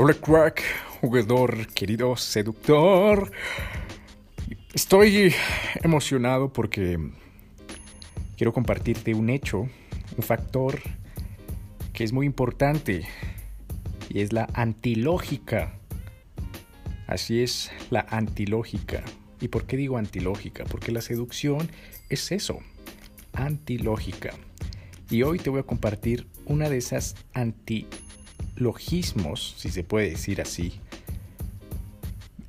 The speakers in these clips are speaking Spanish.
Hola crack, jugador, querido seductor. Estoy emocionado porque quiero compartirte un hecho, un factor que es muy importante y es la antilógica. Así es, la antilógica. ¿Y por qué digo antilógica? Porque la seducción es eso, antilógica. Y hoy te voy a compartir una de esas antilogismos, si se puede decir así,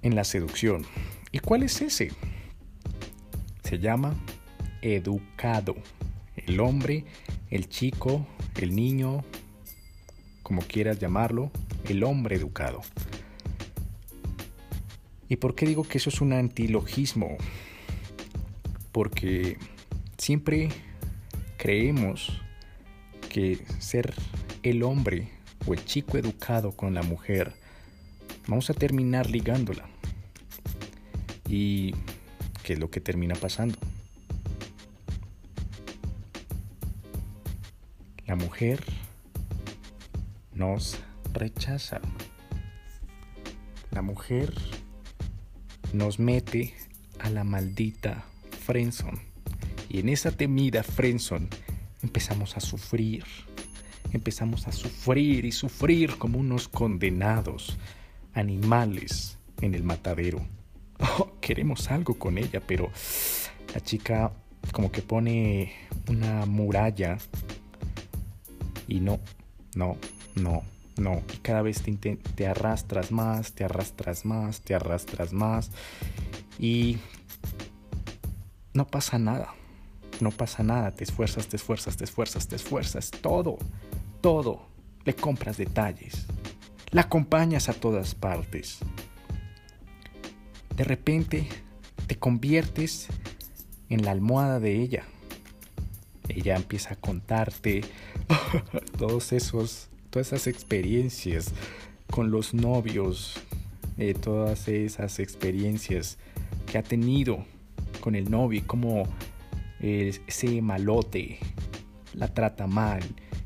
en la seducción. ¿Y cuál es ese? Se llama educado. El hombre, el chico, el niño, como quieras llamarlo, el hombre educado. ¿Y por qué digo que eso es un antilogismo? Porque siempre creemos que ser el hombre el chico educado con la mujer, vamos a terminar ligándola. ¿Y qué es lo que termina pasando? La mujer nos rechaza. La mujer nos mete a la maldita Frenson. Y en esa temida Frenson empezamos a sufrir. Empezamos a sufrir y sufrir como unos condenados animales en el matadero. Oh, queremos algo con ella, pero la chica como que pone una muralla y no, no, no, no. Y cada vez te, te arrastras más, te arrastras más, te arrastras más y no pasa nada no pasa nada, te esfuerzas, te esfuerzas, te esfuerzas, te esfuerzas, todo, todo, le compras detalles, la acompañas a todas partes. De repente te conviertes en la almohada de ella. Ella empieza a contarte todos esos, todas esas experiencias con los novios, eh, todas esas experiencias que ha tenido con el novio y cómo ese malote la trata mal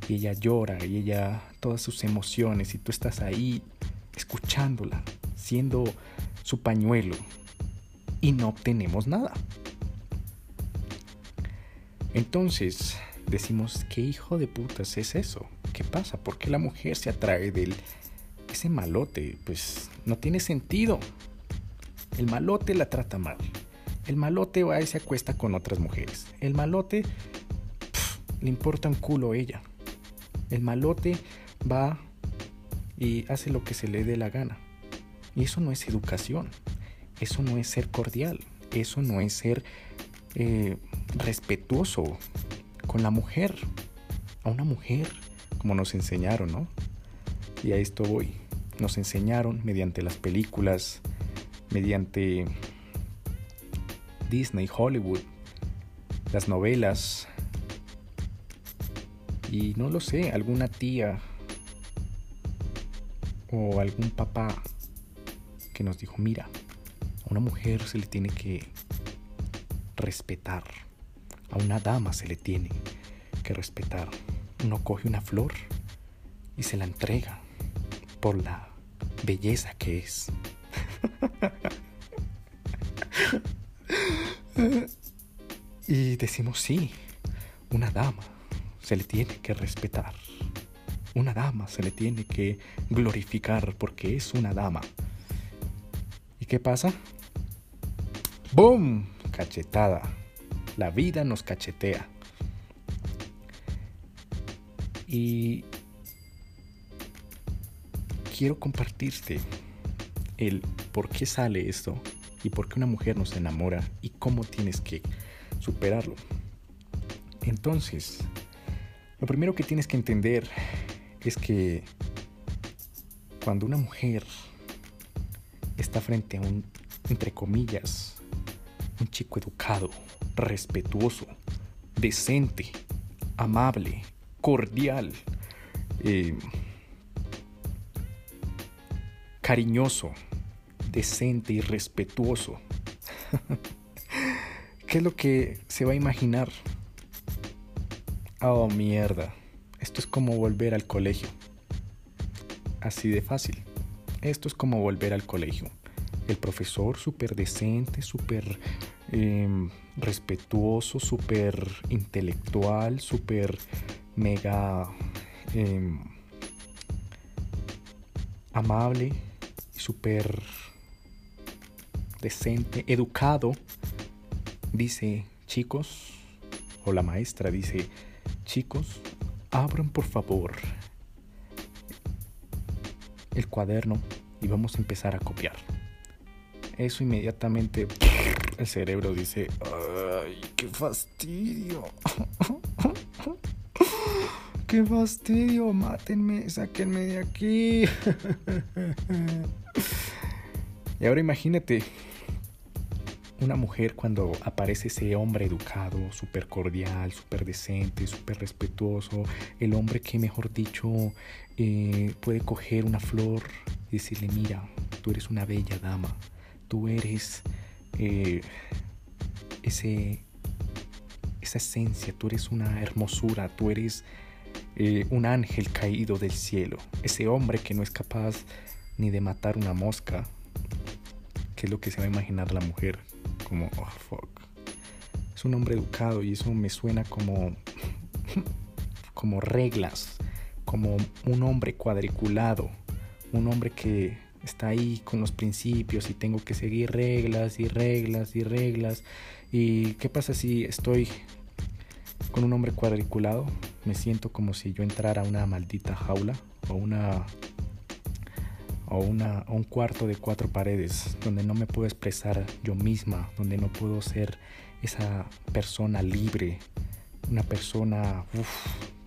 y ella llora y ella todas sus emociones y tú estás ahí escuchándola, siendo su pañuelo y no obtenemos nada. Entonces decimos, ¿qué hijo de putas es eso? ¿Qué pasa? ¿Por qué la mujer se atrae del ese malote? Pues no tiene sentido. El malote la trata mal. El malote va y se acuesta con otras mujeres. El malote le importa un culo a ella. El malote va y hace lo que se le dé la gana. Y eso no es educación. Eso no es ser cordial. Eso no es ser eh, respetuoso con la mujer. A una mujer, como nos enseñaron, ¿no? Y a esto voy. Nos enseñaron mediante las películas, mediante Disney, Hollywood, las novelas y no lo sé, alguna tía o algún papá que nos dijo, mira, a una mujer se le tiene que respetar, a una dama se le tiene que respetar. Uno coge una flor y se la entrega por la belleza que es. Y decimos, sí, una dama se le tiene que respetar. Una dama se le tiene que glorificar porque es una dama. ¿Y qué pasa? ¡Boom! Cachetada. La vida nos cachetea. Y quiero compartirte el por qué sale esto y por qué una mujer nos enamora y cómo tienes que superarlo. Entonces, lo primero que tienes que entender es que cuando una mujer está frente a un, entre comillas, un chico educado, respetuoso, decente, amable, cordial, eh, cariñoso, decente y respetuoso. ¿Qué es lo que se va a imaginar? Oh, mierda. Esto es como volver al colegio. Así de fácil. Esto es como volver al colegio. El profesor súper decente, súper em, respetuoso, súper intelectual, súper mega em, amable súper decente, educado, dice, chicos, o la maestra dice, chicos, abran por favor el cuaderno y vamos a empezar a copiar. Eso inmediatamente el cerebro dice, ay, qué fastidio. qué fastidio, mátenme, sáquenme de aquí. y ahora imagínate una mujer cuando aparece ese hombre educado, súper cordial, súper decente, súper respetuoso, el hombre que mejor dicho eh, puede coger una flor y decirle, mira, tú eres una bella dama, tú eres eh, ese, esa esencia, tú eres una hermosura, tú eres eh, un ángel caído del cielo, ese hombre que no es capaz ni de matar una mosca, que es lo que se va a imaginar la mujer como, oh, fuck. Es un hombre educado y eso me suena como, como reglas, como un hombre cuadriculado, un hombre que está ahí con los principios y tengo que seguir reglas y reglas y reglas. ¿Y qué pasa si estoy con un hombre cuadriculado? Me siento como si yo entrara a una maldita jaula o una o, una, un cuarto de cuatro paredes donde no me puedo expresar yo misma, donde no puedo ser esa persona libre, una persona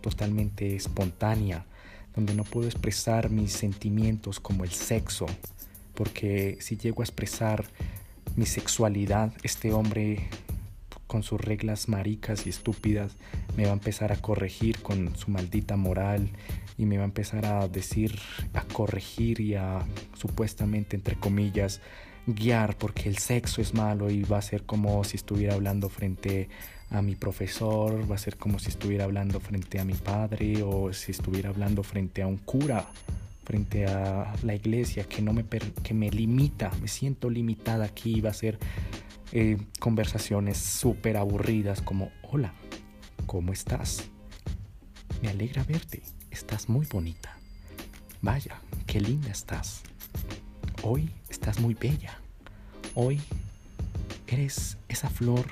totalmente espontánea, donde no puedo expresar mis sentimientos como el sexo, porque si llego a expresar mi sexualidad, este hombre con sus reglas maricas y estúpidas me va a empezar a corregir con su maldita moral y me va a empezar a decir, a corregir y a supuestamente, entre comillas, guiar porque el sexo es malo y va a ser como si estuviera hablando frente a mi profesor, va a ser como si estuviera hablando frente a mi padre o si estuviera hablando frente a un cura, frente a la iglesia que no me que me limita, me siento limitada aquí, va a ser eh, conversaciones súper aburridas como hola, ¿cómo estás? Me alegra verte. Estás muy bonita. Vaya, qué linda estás. Hoy estás muy bella. Hoy eres esa flor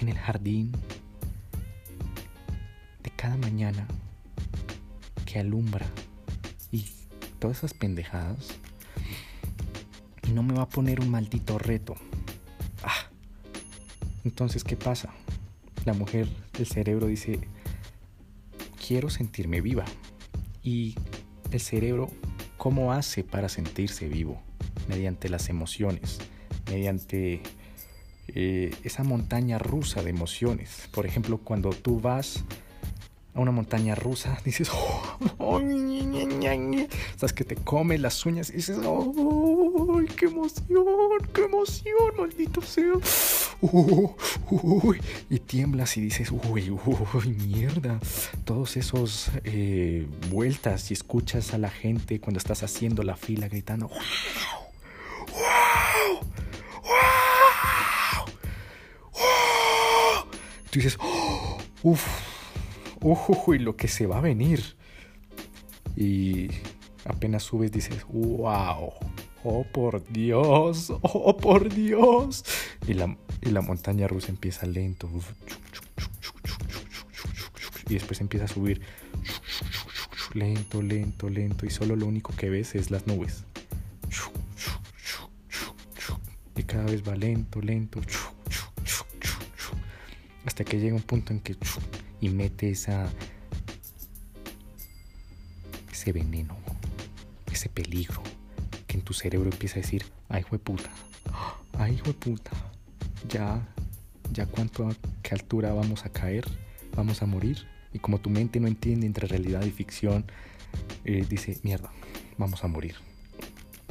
en el jardín de cada mañana que alumbra y todas esas pendejadas. Y no me va a poner un maldito reto. Entonces, ¿qué pasa? La mujer, el cerebro dice, quiero sentirme viva. Y el cerebro, ¿cómo hace para sentirse vivo? Mediante las emociones, mediante eh, esa montaña rusa de emociones. Por ejemplo, cuando tú vas a una montaña rusa, dices, oh, sabes que te come las uñas y dices, oh, qué emoción, qué emoción, maldito sea. Y tiemblas y dices, uy, uy, mierda. Todos esos eh, vueltas y escuchas a la gente cuando estás haciendo la fila gritando, wow, wow, wow, wow. Tú dices, oh, uff, uy, lo que se va a venir. Y apenas subes dices, wow, oh por Dios, oh por Dios. Y la, y la montaña rusa empieza lento. Y después empieza a subir lento, lento, lento. Y solo lo único que ves es las nubes. Y cada vez va lento, lento. Hasta que llega un punto en que y mete esa ese veneno, ese peligro que en tu cerebro empieza a decir, ay, hijo de puta, ay, hijo de puta, ya, ya cuánto, a qué altura vamos a caer, vamos a morir. Y como tu mente no entiende entre realidad y ficción, eh, dice, mierda, vamos a morir.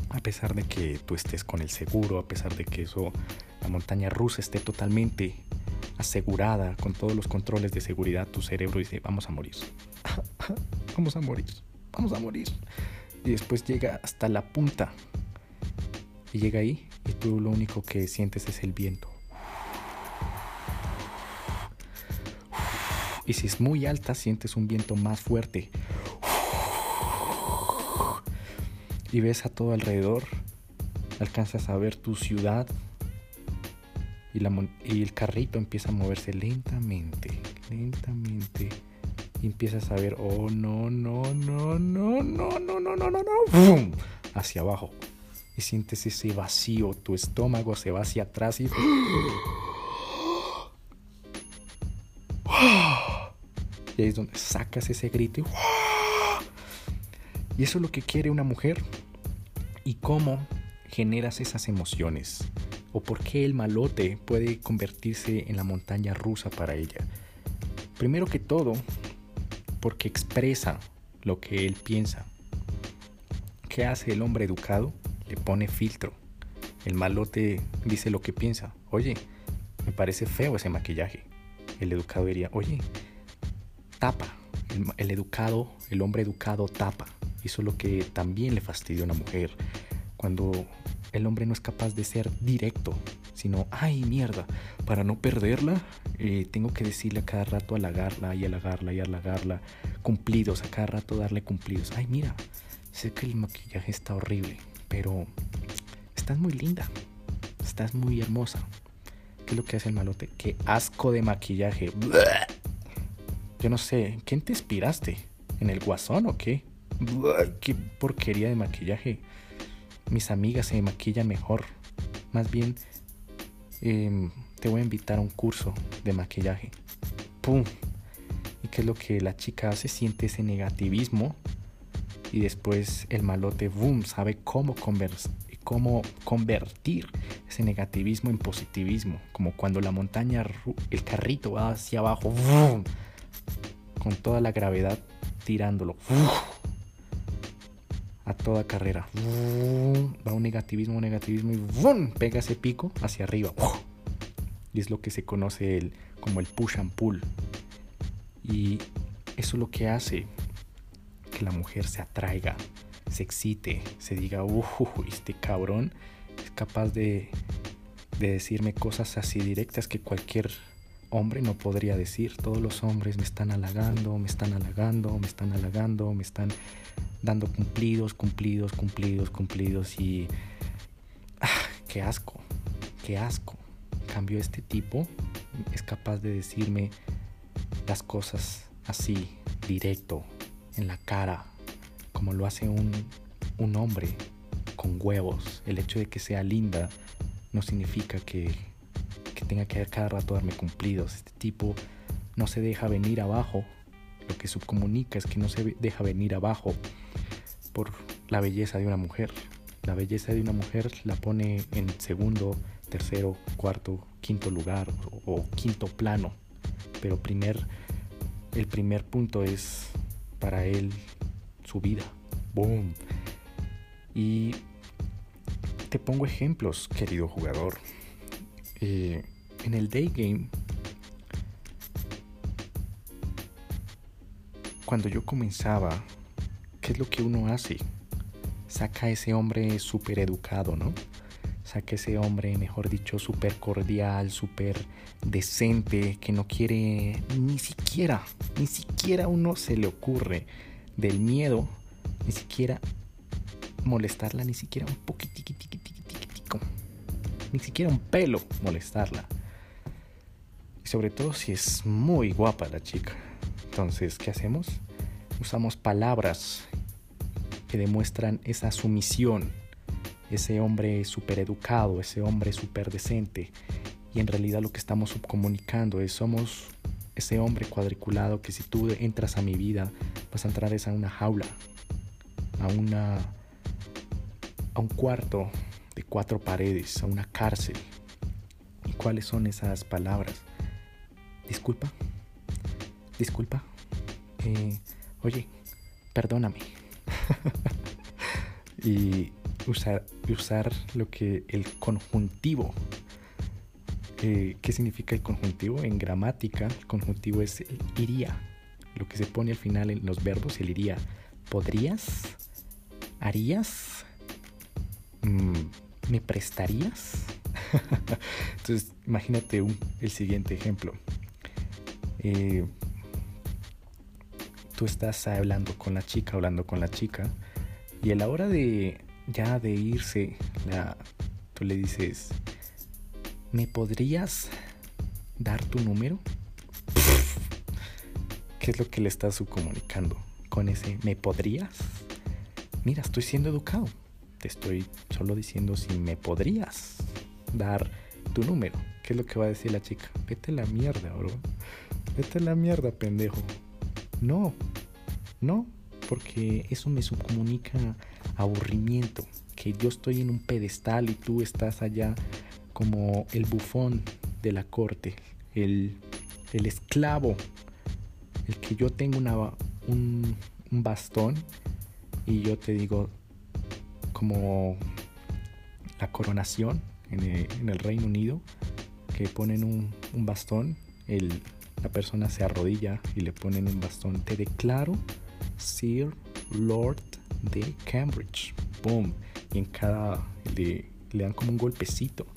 A pesar de que tú estés con el seguro, a pesar de que eso, la montaña rusa esté totalmente asegurada, con todos los controles de seguridad, tu cerebro dice, vamos a morir. vamos a morir, vamos a morir. y después llega hasta la punta. Y llega ahí y tú lo único que sientes es el viento. Y si es muy alta, sientes un viento más fuerte. Y ves a todo alrededor. Alcanzas a ver tu ciudad. Y, la y el carrito empieza a moverse lentamente, lentamente. Y empiezas a ver, oh no, no, no, no, no, no, no, no, no, no, hacia abajo. Y sientes ese vacío, tu estómago se va hacia atrás y... Y ahí es donde sacas ese grito. Y, eso es lo que quiere una mujer. ¿Y cómo generas esas emociones? ¿O por qué el malote puede convertirse en la montaña rusa para ella? Primero que todo, porque expresa lo que él piensa. ¿Qué hace el hombre educado? Le pone filtro. El malote dice lo que piensa. Oye, me parece feo ese maquillaje. El educado diría, oye, tapa. El, educado, el hombre educado tapa. Eso es lo que también le fastidia a una mujer. Cuando el hombre no es capaz de ser directo, sino, ay mierda, para no perderla, eh, tengo que decirle a cada rato halagarla y halagarla y halagarla, cumplidos, a cada rato darle cumplidos. Ay mira, sé que el maquillaje está horrible, pero estás muy linda, estás muy hermosa. ¿Qué es lo que hace el malote? Qué asco de maquillaje. Yo no sé, ¿quién te inspiraste? ¿En el guasón o qué? ¡Qué porquería de maquillaje! Mis amigas se maquillan mejor. Más bien, em, te voy a invitar a un curso de maquillaje. ¡Pum! ¿Y qué es lo que la chica hace? Siente ese negativismo y después el malote, boom, sabe cómo, cómo convertir ese negativismo en positivismo. Como cuando la montaña, el carrito va hacia abajo, boom, con toda la gravedad tirándolo. A toda carrera. Va un negativismo, un negativismo y pega ese pico hacia arriba. Y es lo que se conoce como el push and pull. Y eso es lo que hace que la mujer se atraiga, se excite, se diga, uff, este cabrón es capaz de decirme cosas así directas que cualquier hombre no podría decir. Todos los hombres me están halagando, me están halagando, me están halagando, me están dando cumplidos, cumplidos, cumplidos, cumplidos y... ¡Ah! ¡Qué asco! ¡Qué asco! cambio, este tipo es capaz de decirme las cosas así, directo, en la cara, como lo hace un, un hombre con huevos. El hecho de que sea linda no significa que tenga que cada rato darme cumplidos. Este tipo no se deja venir abajo. Lo que subcomunica es que no se deja venir abajo por la belleza de una mujer. La belleza de una mujer la pone en segundo, tercero, cuarto, quinto lugar o, quinto plano. Pero primer, el primer punto es para él su vida. Boom. Y te pongo ejemplos, querido jugador. Eh, en el day game, cuando yo comenzaba, ¿qué es lo que uno hace? Saca a ese hombre súper educado, ¿no? Saca a ese hombre, mejor dicho, súper cordial, súper decente, que no quiere ni siquiera, ni siquiera a uno se le ocurre del miedo, ni siquiera molestarla, ni siquiera un poquitico ni siquiera un pelo molestarla. Sobre todo si es muy guapa la chica. Entonces, ¿qué hacemos? Usamos palabras que demuestran esa sumisión, ese hombre súper educado, ese hombre súper decente. Y en realidad lo que estamos subcomunicando es somos ese hombre cuadriculado que si tú entras a mi vida vas a entrar a una jaula, a una a un cuarto de cuatro paredes, a una cárcel. ¿Y cuáles son esas palabras? Disculpa, disculpa. Eh, oye, perdóname. y usar, usar lo que el conjuntivo. Eh, ¿Qué significa el conjuntivo? En gramática, el conjuntivo es el iría. Lo que se pone al final en los verbos, el iría. ¿Podrías? harías? Mm, ¿Me prestarías? Entonces, imagínate el siguiente ejemplo. Eh, tú estás hablando con la chica, hablando con la chica, y a la hora de ya de irse, tú le dices, ¿me podrías dar tu número? ¿Qué es lo que le estás comunicando con ese ¿me podrías? Mira, estoy siendo educado. Te estoy solo diciendo si me podrías dar tu número. ¿Qué es lo que va a decir la chica? Vete a la mierda, bro. Vete a la mierda, pendejo. No, no, porque eso me comunica aburrimiento. Que yo estoy en un pedestal y tú estás allá como el bufón de la corte, el, el esclavo, el que yo tengo una, un, un bastón y yo te digo como la coronación en el, Reino Unido, que ponen un, bastón, el, la persona se arrodilla y le ponen un bastón. Te declaro Sir Lord de Cambridge. Boom. Y en cada. Le, dan como un golpecito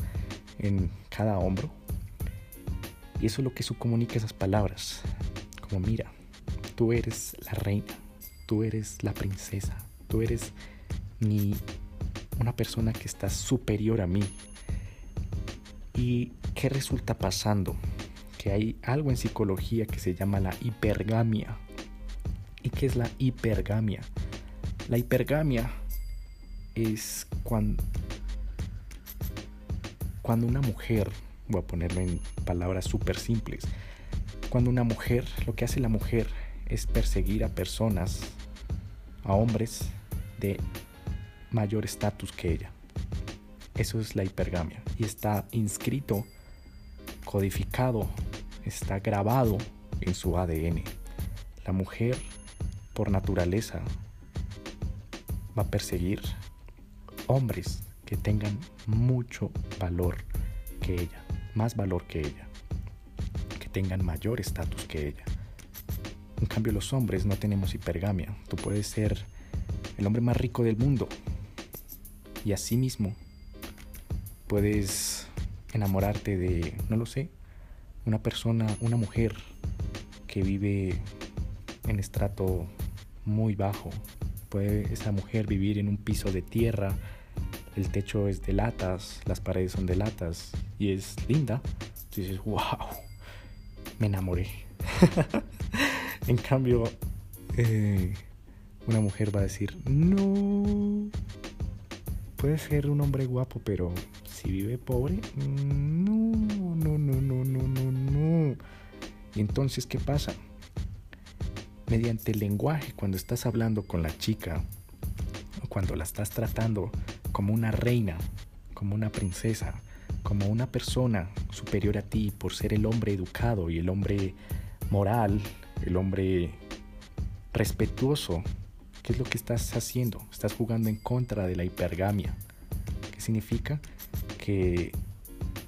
en cada hombro. Y eso es lo que su comunica esas palabras. Como mira, tú eres la reina, tú eres la princesa, tú eres mi una persona que está superior a mí, ¿Y qué resulta pasando? Que hay algo en psicología que se llama la hipergamia. ¿Y qué es la hipergamia? La hipergamia es cuando, cuando una mujer, voy a ponerlo en palabras súper simples, cuando una mujer, lo que hace la mujer es perseguir a personas, a hombres de mayor estatus que ella. Eso es la hipergamia. Y está inscrito, codificado, está grabado en su ADN. La mujer, por naturaleza, va a perseguir hombres que tengan mucho valor que ella, más valor que ella, que tengan mayor estatus que ella. En cambio los hombres no tenemos hipergamia. Tú puedes ser el hombre más rico del mundo y asimismo puedes enamorarte de, no lo sé, una persona, una mujer que vive en estrato muy bajo. Puede esa mujer vivir en un piso de tierra, el techo es de latas, las paredes son de latas y es linda. dices, wow, me enamoré. en cambio, eh, una mujer va a decir, no, puede ser un hombre guapo, pero si vive pobre, no, no, no, no, no, no, no. Entonces, ¿qué pasa? Mediante el lenguaje, cuando estás hablando con la chica, o cuando la estás tratando como una reina, como una princesa, como una persona superior a ti por ser el hombre educado y el hombre moral, el hombre respetuoso, ¿qué es lo que estás haciendo? Estás jugando en contra de la hipergamia. ¿Qué significa? Que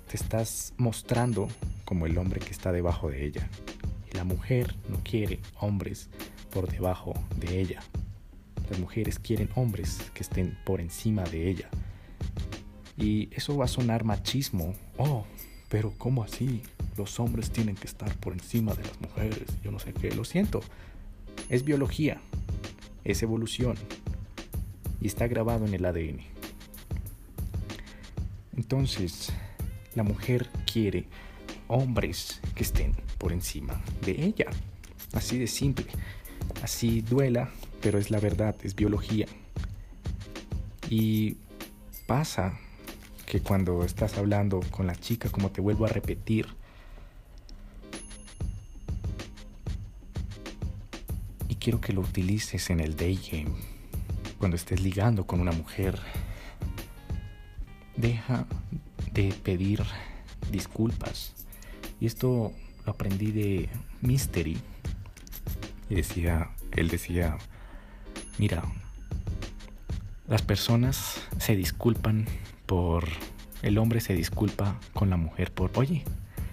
te estás mostrando como el hombre que está debajo de ella. Y la mujer no quiere hombres por debajo de ella. Las mujeres quieren hombres que estén por encima de ella. Y eso va a sonar machismo. Oh, pero ¿cómo así? Los hombres tienen que estar por encima de las mujeres. Yo no sé qué. Lo siento. Es biología. Es evolución. Y está grabado en el ADN. Entonces, la mujer quiere hombres que estén por encima de ella. Así de simple. Así duela, pero es la verdad, es biología. Y pasa que cuando estás hablando con la chica, como te vuelvo a repetir, y quiero que lo utilices en el day game, cuando estés ligando con una mujer, deja de pedir disculpas. Y esto lo aprendí de Mystery. Y decía, él decía, mira, las personas se disculpan por, el hombre se disculpa con la mujer por, oye,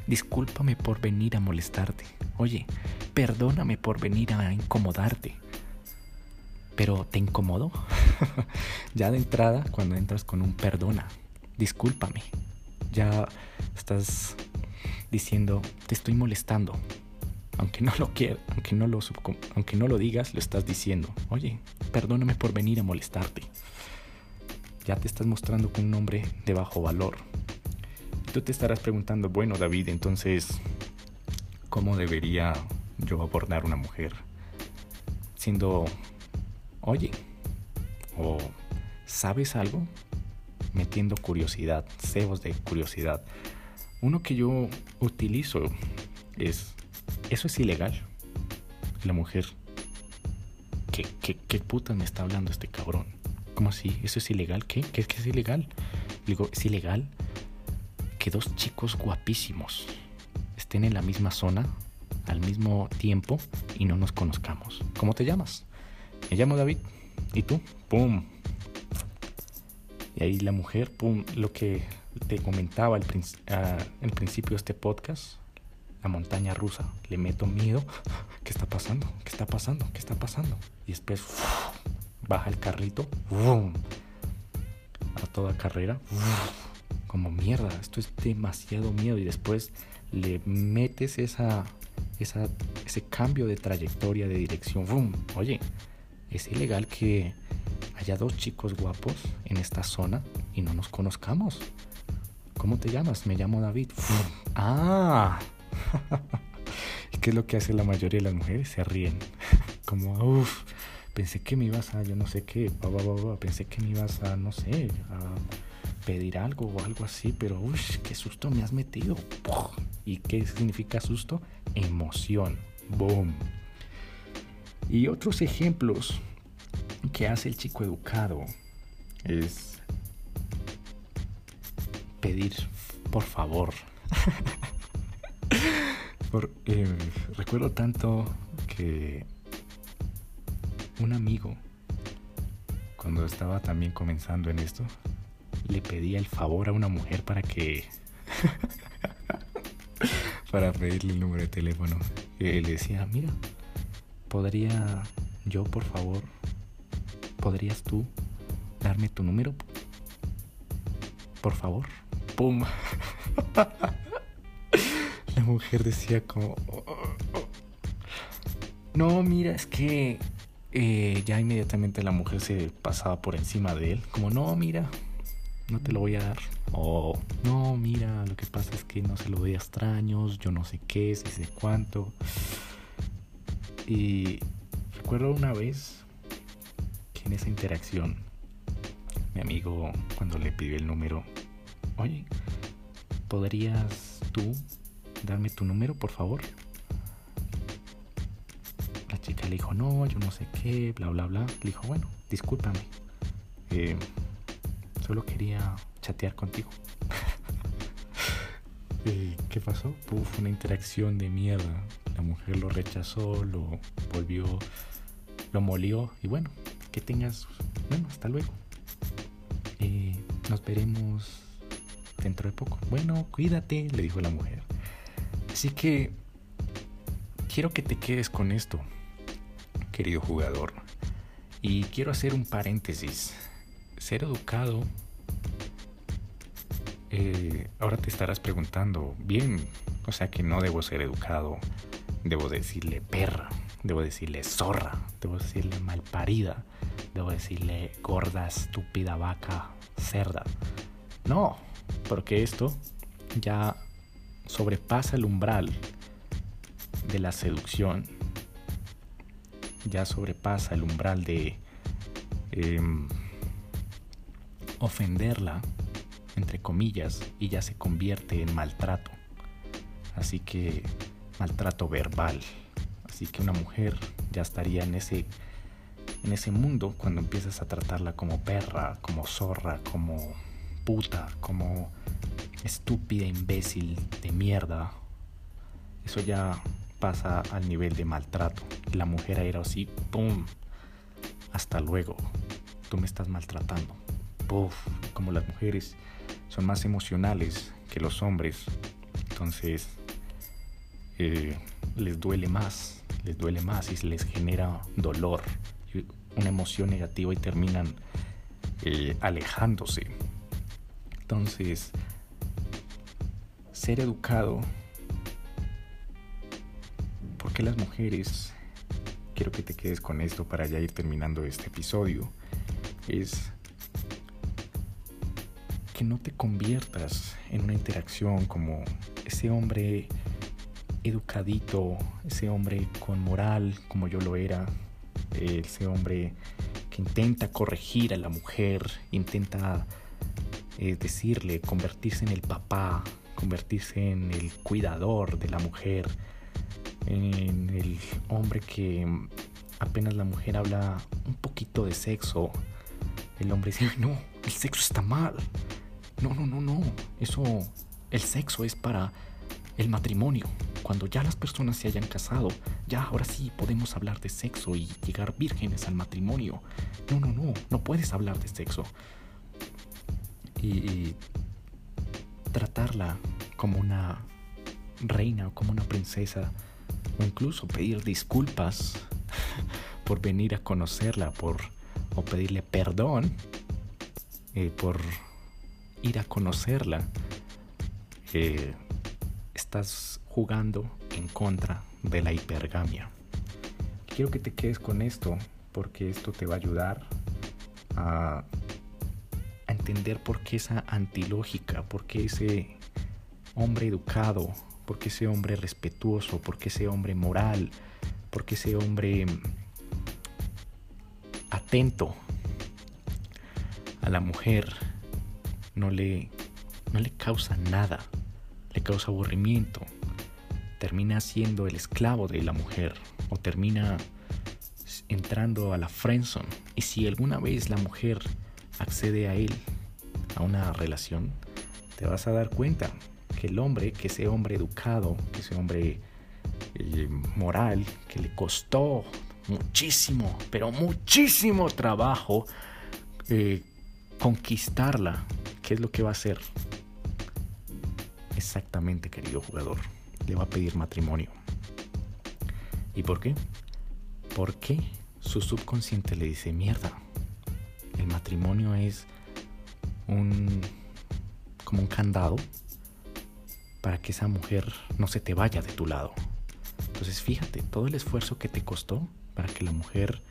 discúlpame por venir a molestarte. Oye, perdóname por venir a incomodarte. pero ¿te incomodó? ya de entrada, cuando entras con un perdona, discúlpame, ya estás diciendo, te estoy molestando. Aunque no lo quieras, aunque no lo, aunque no lo digas, lo estás diciendo. Oye, perdóname por venir a molestarte. Ya te estás mostrando con un hombre de bajo valor. Tú te estarás preguntando, bueno David, entonces, ¿cómo debería yo abordar una mujer? Siendo, oye, o ¿sabes algo? Metiendo curiosidad, cebos de curiosidad. Uno que yo utilizo es, ¿eso es ilegal? La mujer, ¿qué, qué, qué puta me está hablando este cabrón? ¿Cómo así? ¿Eso es ilegal? ¿Qué? ¿Qué, qué es ilegal? Digo, ¿es ilegal que dos chicos guapísimos estén en la misma zona al mismo tiempo y no nos conozcamos? ¿Cómo te llamas? Me llamo David. ¿Y tú? ¡Pum! Y ahí la mujer, ¡pum! Lo que te comentaba al, principio de este podcast, la montaña rusa, le meto miedo. ¿Qué está pasando? ¿Qué está pasando? ¿Qué está pasando? Y después baja el carrito a toda carrera. Como mierda, esto es demasiado miedo. Y después le metes esa, esa, ese cambio de trayectoria, de dirección. Oye, es ilegal que haya dos chicos guapos en esta zona y no nos conozcamos. ¿Cómo te llamas? Me llamo David. ah. ¿Y qué es lo que hace la mayoría de las mujeres? Se ríen. Como, uff, pensé que me ibas a, yo no sé qué, pensé que me ibas a, no sé, a pedir algo o algo así, pero uff, qué susto me has metido. ¿Y qué significa susto? Emoción. Boom. Y otros ejemplos que hace el chico educado es pedir por favor. Eh, recuerdo tanto que un amigo, cuando estaba también comenzando en esto, le pedía el favor a una mujer para que... para pedirle el número de teléfono. Y le decía, mira, ¿podría yo, por favor, podrías tú darme tu número? Por favor. ¡Pum! La mujer decía como... No, mira, es que eh, ya inmediatamente la mujer se pasaba por encima de él. Como, no, mira, no te lo voy a dar. O, no, mira, lo que pasa es que no se lo doy a extraños, yo no sé qué, si sé cuánto. Y recuerdo una vez en esa interacción, mi amigo, cuando le pidió el número, oye, ¿podrías tú darme tu número, por favor? La chica le dijo, no, yo no sé qué, bla, bla, bla. Le dijo, bueno, discúlpame. Eh, solo quería chatear contigo. ¿Y ¿Qué pasó? Puf, una interacción de mierda. La mujer lo rechazó, lo volvió, lo molió. Y bueno, que tengas, bueno, hasta luego. Eh, nos veremos dentro de poco. Bueno, cuídate, le dijo la mujer. Así que quiero que te quedes con esto, querido jugador. Y quiero hacer un paréntesis. Ser educado... Eh, ahora te estarás preguntando, bien, o sea que no debo ser educado, debo decirle perra, debo decirle zorra, debo decirle malparida, debo decirle gorda, estúpida, vaca, cerda. No, porque esto ya sobrepasa el umbral de la seducción, ya sobrepasa el umbral de em, ofenderla, entre comillas, y ya se convierte en maltrato. Así que maltrato verbal. Así que una mujer ya estaría en ese en ese mundo cuando empiezas a tratarla como perra, como zorra, como puta, como estúpida, imbécil, de mierda. Eso ya pasa al nivel de maltrato. La mujer era así, ¡pum! Hasta luego. Tú me estás maltratando. Puf, como las mujeres son más emocionales que los hombres, entonces eh, les duele más, les duele más y les genera dolor. Una emoción negativa y terminan eh, alejándose. Entonces, ser educado, porque las mujeres, quiero que te quedes con esto para ya ir terminando este episodio, es que no te conviertas en una interacción como ese hombre educadito, ese hombre con moral como yo lo era, ese hombre que intenta corregir a la mujer, intenta eh, decirle, convertirse en el papá, convertirse en el cuidador de la mujer, en el hombre que apenas la mujer habla un poquito de sexo, el hombre dice, no, el sexo está mal. No, no, no, no. Eso, el sexo es para el matrimonio. Cuando ya las personas se hayan casado, ya ahora sí podemos hablar de sexo y llegar vírgenes al matrimonio. No, no, no, no puedes hablar de sexo. Y, tratarla como una reina o como una princesa, o incluso pedir disculpas por venir a conocerla, por o pedirle perdón eh, por ir a conocerla. Eh, estás jugando en contra de la hipergamia. Quiero que te quedes con esto porque esto te va a ayudar a, entender por qué esa antilógica, por qué ese hombre educado, por qué ese hombre respetuoso, por qué ese hombre moral, por qué ese hombre atento a la mujer no le, no le causa nada aburrimiento, termina siendo el esclavo de la mujer o termina entrando a la friendzone. Y si alguna vez la mujer accede a él, a una relación, te vas a dar cuenta que el hombre, que ese hombre educado, que ese hombre eh, moral, que le costó muchísimo, pero muchísimo trabajo eh, conquistarla, ¿qué es lo que va a hacer? Exactamente, querido jugador. Le va a pedir matrimonio. ¿Y por qué? Porque su subconsciente le dice, mierda, el matrimonio es un como un candado para que esa mujer no se te vaya de tu lado. Entonces fíjate, todo el esfuerzo que te costó para que la mujer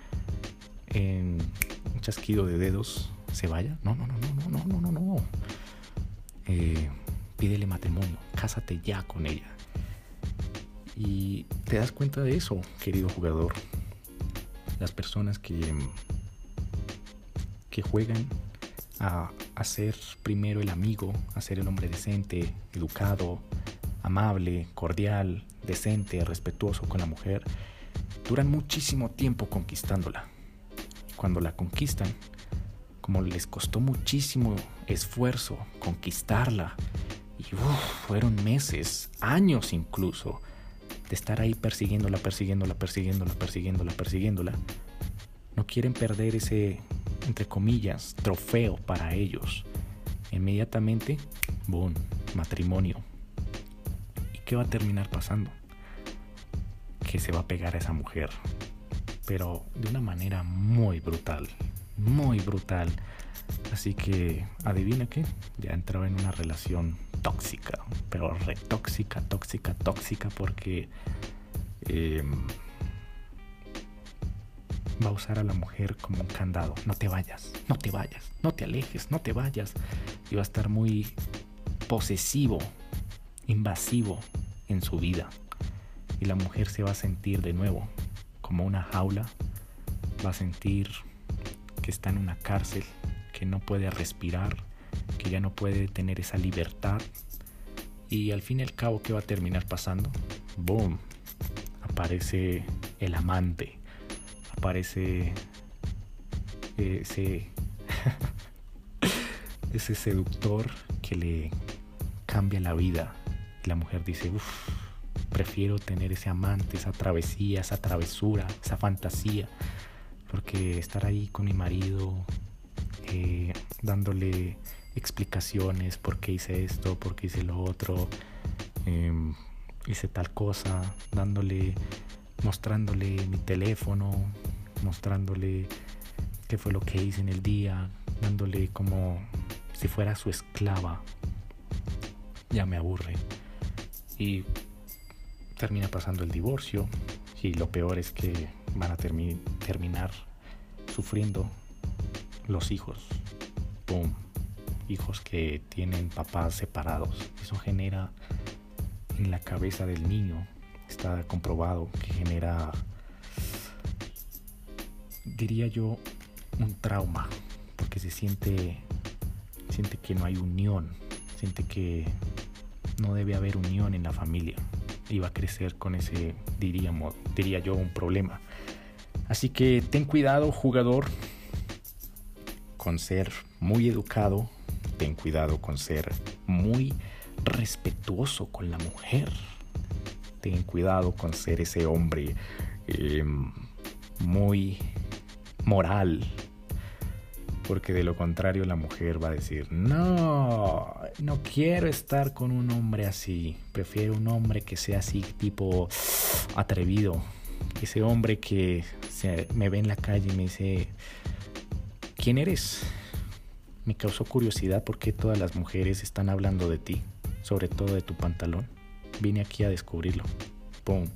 en un chasquido de dedos se vaya. No, no, no, no, no, no, no, no. Eh, pídele matrimonio, cásate ya con ella. Y te das cuenta de eso, querido jugador. Las personas que, que juegan a, a ser primero el amigo, a ser el hombre decente, educado, amable, cordial, decente, respetuoso con la mujer, duran muchísimo tiempo conquistándola. Cuando la conquistan, como les costó muchísimo esfuerzo conquistarla y fueron meses, años incluso, de estar ahí persiguiéndola, persiguiéndola, persiguiéndola, persiguiéndola, persiguiéndola. No quieren perder ese, entre comillas, trofeo para ellos. Inmediatamente, boom, matrimonio. ¿Y qué va a terminar pasando? Que se va a pegar a esa mujer. Pero de una manera muy brutal. Muy brutal. Así que, adivina qué, ya entraba en una relación tóxica, pero re tóxica, tóxica, tóxica, porque em, va a usar a la mujer como un candado. No te vayas, no te vayas, no te alejes, no te vayas. Y va a estar muy posesivo, invasivo en su vida. Y la mujer se va a sentir de nuevo como una jaula, va a sentir que está en una cárcel, que no puede respirar, que ya no puede tener esa libertad. Y al fin y al cabo, ¿qué va a terminar pasando? ¡Boom! Aparece el amante, aparece ese, ese seductor que le cambia la vida. Y la mujer dice, uff, prefiero tener ese amante, esa travesía, esa travesura, esa fantasía, porque estar ahí con mi marido, eh, dándole explicaciones, por qué hice esto, por qué hice lo otro, em, hice tal cosa, dándole, mostrándole mi teléfono, mostrándole qué fue lo que hice en el día, dándole como si fuera su esclava. Ya me aburre. Y termina pasando el divorcio. Y lo peor es que van a terminar sufriendo los hijos. ¡Pum! Hijos que tienen papás separados. Eso genera en la cabeza del niño, está comprobado que genera, diría yo, un trauma, porque se siente, siente que no hay unión, siente que no debe haber unión en la familia y va a crecer con ese, diríamos, diría yo, un problema. Así que ten cuidado, jugador, con ser muy educado, ten cuidado con ser muy respetuoso con la mujer. Ten cuidado con ser ese hombre em, muy moral. Porque de lo contrario la mujer va a decir, no, no quiero estar con un hombre así. Prefiero un hombre que sea así tipo atrevido. Ese hombre que se, me ve en la calle y me dice, ¿quién eres? Me causó curiosidad porque todas las mujeres están hablando de ti sobre todo de tu pantalón. Vine aquí a descubrirlo. ¡Pum!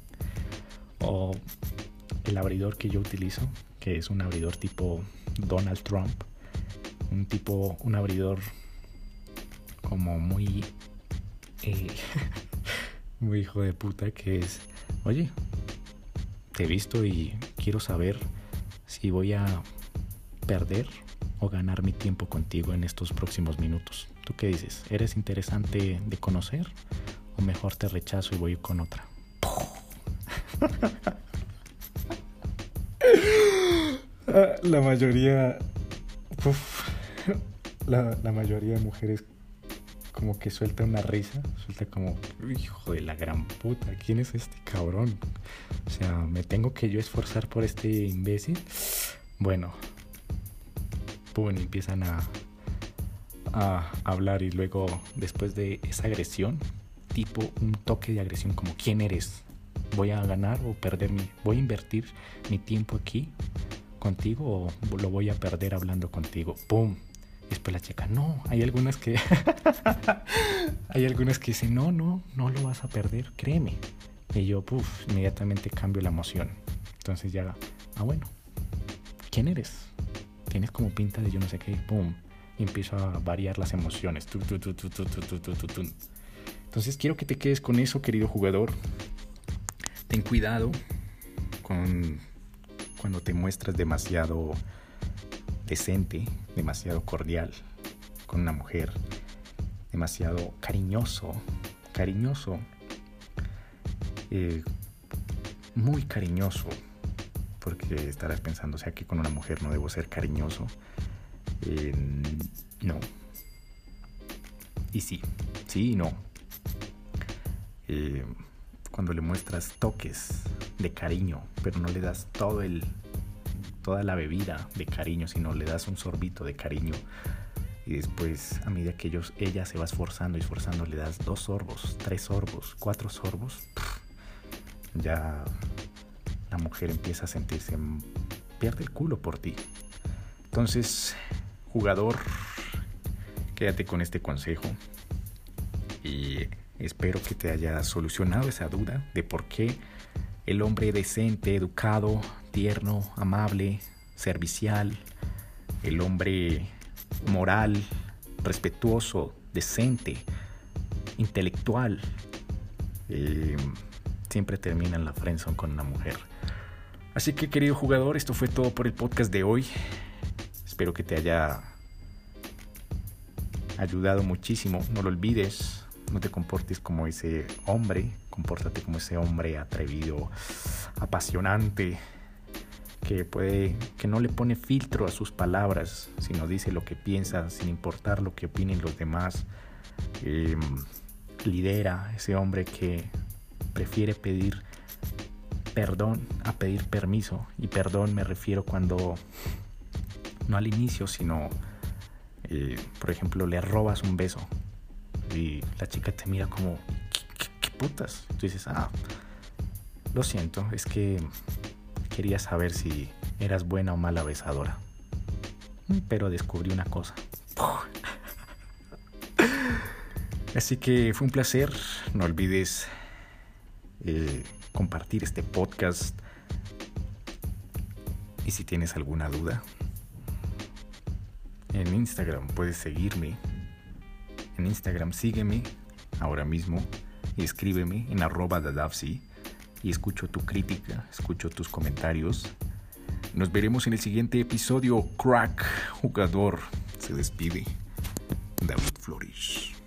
O el abridor que yo utilizo, que es un abridor tipo Donald Trump. Un tipo, un abridor como muy... Eh, muy hijo de puta que es, oye, te he visto y quiero saber si voy a perder o ganar mi tiempo contigo en estos próximos minutos. ¿Tú qué dices? ¿Eres interesante de conocer? ¿O mejor te rechazo y voy con otra? la mayoría... la, la mayoría de mujeres como que suelta una risa, suelta como, hijo de la gran puta, ¿quién es este cabrón? O sea, ¿me tengo que yo esforzar por este imbécil? Bueno, pum, empiezan a, a hablar y luego después de esa agresión, tipo un toque de agresión como ¿quién eres? ¿Voy a ganar o perder mi... ¿Voy a invertir mi tiempo aquí contigo o lo voy a perder hablando contigo? ¡Pum! Después la chica, no, hay algunas que... hay algunas que dicen, no, no, no lo vas a perder, créeme. Y yo, puff, inmediatamente cambio la emoción. Entonces ya, ah, bueno, ¿quién eres? Tienes como pinta de yo no sé qué, ¡pum! y empiezo a variar las emociones. Entonces quiero que te quedes con eso, querido jugador. Ten cuidado con cuando te muestras demasiado decente, demasiado cordial con una mujer, demasiado cariñoso, cariñoso, eh, muy cariñoso, porque estarás pensando, o sea, que con una mujer no debo ser cariñoso. Eh, no. Y sí, sí y no. Eh, cuando le muestras toques de cariño, pero no le das todo el, toda la bebida de cariño, sino le das un sorbito de cariño. Y después, a medida que ellos, ella se va esforzando y esforzando, le das dos sorbos, tres sorbos, cuatro sorbos. ya la mujer empieza a sentirse, pierde el culo por ti. Entonces, jugador, quédate con este consejo y espero que te haya solucionado esa duda de por qué el hombre decente, educado, tierno, amable, servicial, el hombre moral, respetuoso, decente, intelectual, eh, siempre termina en la friendzone con una mujer. Así que querido jugador, esto fue todo por el podcast de hoy. Espero que te haya ayudado muchísimo. No lo olvides. No te comportes como ese hombre. Compórtate como ese hombre atrevido, apasionante, que puede, que no le pone filtro a sus palabras, sino dice lo que piensa, sin importar lo que opinen los demás. Em, lidera ese hombre que prefiere pedir perdón a pedir permiso. Y perdón me refiero cuando no al inicio, sino, eh, por ejemplo, le robas un beso y la chica te mira como, ¿qué, putas? Tú dices, ah, lo siento, es que quería saber si eras buena o mala besadora. Pero descubrí una cosa. Así que fue un placer. No olvides eh, compartir este podcast. Y si tienes alguna duda, en Instagram puedes seguirme. En Instagram sígueme ahora mismo y escríbeme en arroba y escucho tu crítica, escucho tus comentarios. Nos veremos en el siguiente episodio. Crack, jugador, se despide. David Flores.